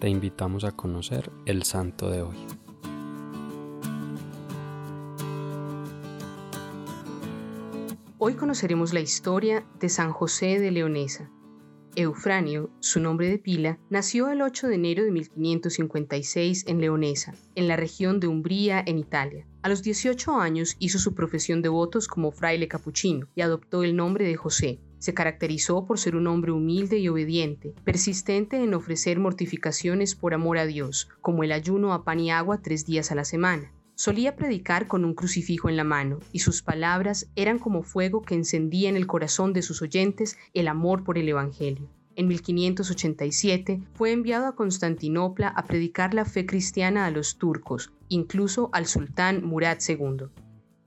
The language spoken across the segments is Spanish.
te invitamos a conocer el santo de hoy. Hoy conoceremos la historia de San José de Leonesa. Eufranio, su nombre de pila, nació el 8 de enero de 1556 en Leonesa, en la región de Umbría, en Italia. A los 18 años hizo su profesión de votos como fraile capuchino y adoptó el nombre de José, se caracterizó por ser un hombre humilde y obediente, persistente en ofrecer mortificaciones por amor a Dios, como el ayuno a pan y agua tres días a la semana. Solía predicar con un crucifijo en la mano, y sus palabras eran como fuego que encendía en el corazón de sus oyentes el amor por el Evangelio. En 1587 fue enviado a Constantinopla a predicar la fe cristiana a los turcos, incluso al sultán Murad II.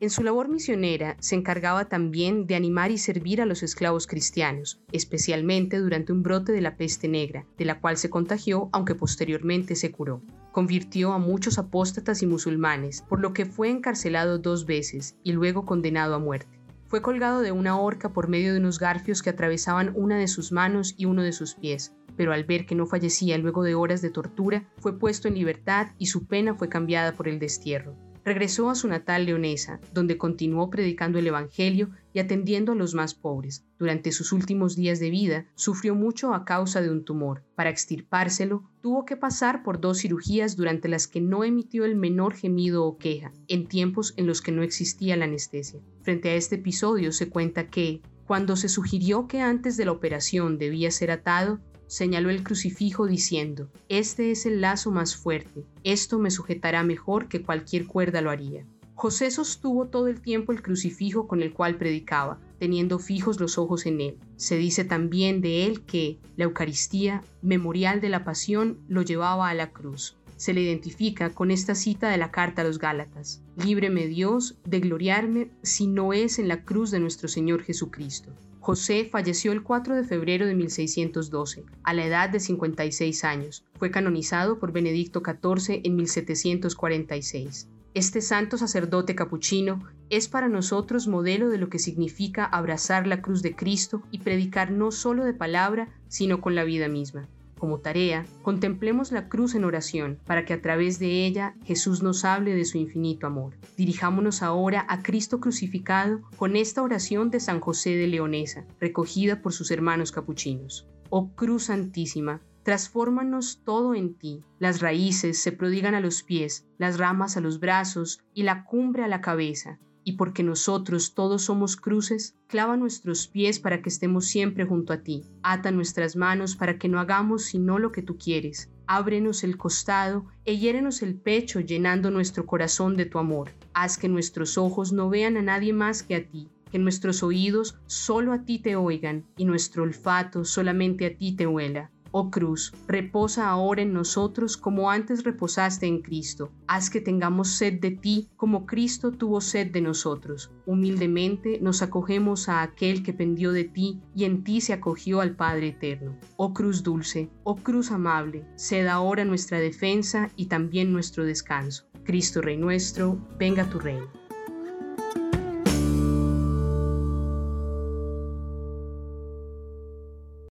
En su labor misionera se encargaba también de animar y servir a los esclavos cristianos, especialmente durante un brote de la peste negra, de la cual se contagió aunque posteriormente se curó. Convirtió a muchos apóstatas y musulmanes, por lo que fue encarcelado dos veces y luego condenado a muerte. Fue colgado de una horca por medio de unos garfios que atravesaban una de sus manos y uno de sus pies, pero al ver que no fallecía luego de horas de tortura, fue puesto en libertad y su pena fue cambiada por el destierro regresó a su natal leonesa, donde continuó predicando el Evangelio y atendiendo a los más pobres. Durante sus últimos días de vida, sufrió mucho a causa de un tumor. Para extirpárselo, tuvo que pasar por dos cirugías durante las que no emitió el menor gemido o queja, en tiempos en los que no existía la anestesia. Frente a este episodio se cuenta que, cuando se sugirió que antes de la operación debía ser atado, señaló el crucifijo diciendo, Este es el lazo más fuerte, esto me sujetará mejor que cualquier cuerda lo haría. José sostuvo todo el tiempo el crucifijo con el cual predicaba, teniendo fijos los ojos en él. Se dice también de él que la Eucaristía, memorial de la pasión, lo llevaba a la cruz. Se le identifica con esta cita de la carta a los Gálatas, Líbreme Dios de gloriarme si no es en la cruz de nuestro Señor Jesucristo. José falleció el 4 de febrero de 1612, a la edad de 56 años. Fue canonizado por Benedicto XIV en 1746. Este santo sacerdote capuchino es para nosotros modelo de lo que significa abrazar la cruz de Cristo y predicar no solo de palabra, sino con la vida misma. Como tarea, contemplemos la cruz en oración para que a través de ella Jesús nos hable de su infinito amor. Dirijámonos ahora a Cristo crucificado con esta oración de San José de Leonesa, recogida por sus hermanos capuchinos. Oh Cruz Santísima, transfórmanos todo en ti. Las raíces se prodigan a los pies, las ramas a los brazos y la cumbre a la cabeza y porque nosotros todos somos cruces, clava nuestros pies para que estemos siempre junto a ti, ata nuestras manos para que no hagamos sino lo que tú quieres, ábrenos el costado e hiérenos el pecho llenando nuestro corazón de tu amor, haz que nuestros ojos no vean a nadie más que a ti, que nuestros oídos solo a ti te oigan y nuestro olfato solamente a ti te huela. Oh cruz, reposa ahora en nosotros como antes reposaste en Cristo. Haz que tengamos sed de ti como Cristo tuvo sed de nosotros. Humildemente nos acogemos a aquel que pendió de ti y en ti se acogió al Padre eterno. Oh cruz dulce, oh cruz amable, sed ahora nuestra defensa y también nuestro descanso. Cristo Rey nuestro, venga tu reino.